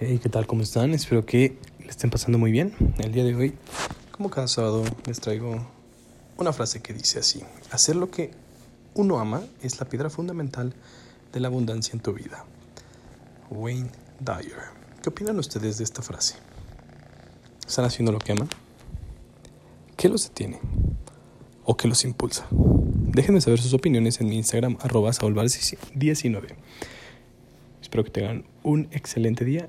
Hey, ¿qué tal? ¿Cómo están? Espero que le estén pasando muy bien. El día de hoy, como cada sábado, les traigo una frase que dice así: Hacer lo que uno ama es la piedra fundamental de la abundancia en tu vida. Wayne Dyer. ¿Qué opinan ustedes de esta frase? ¿Están haciendo lo que aman? ¿Qué los detiene? ¿O qué los impulsa? Déjenme saber sus opiniones en mi Instagram, arroba 19 Espero que tengan un excelente día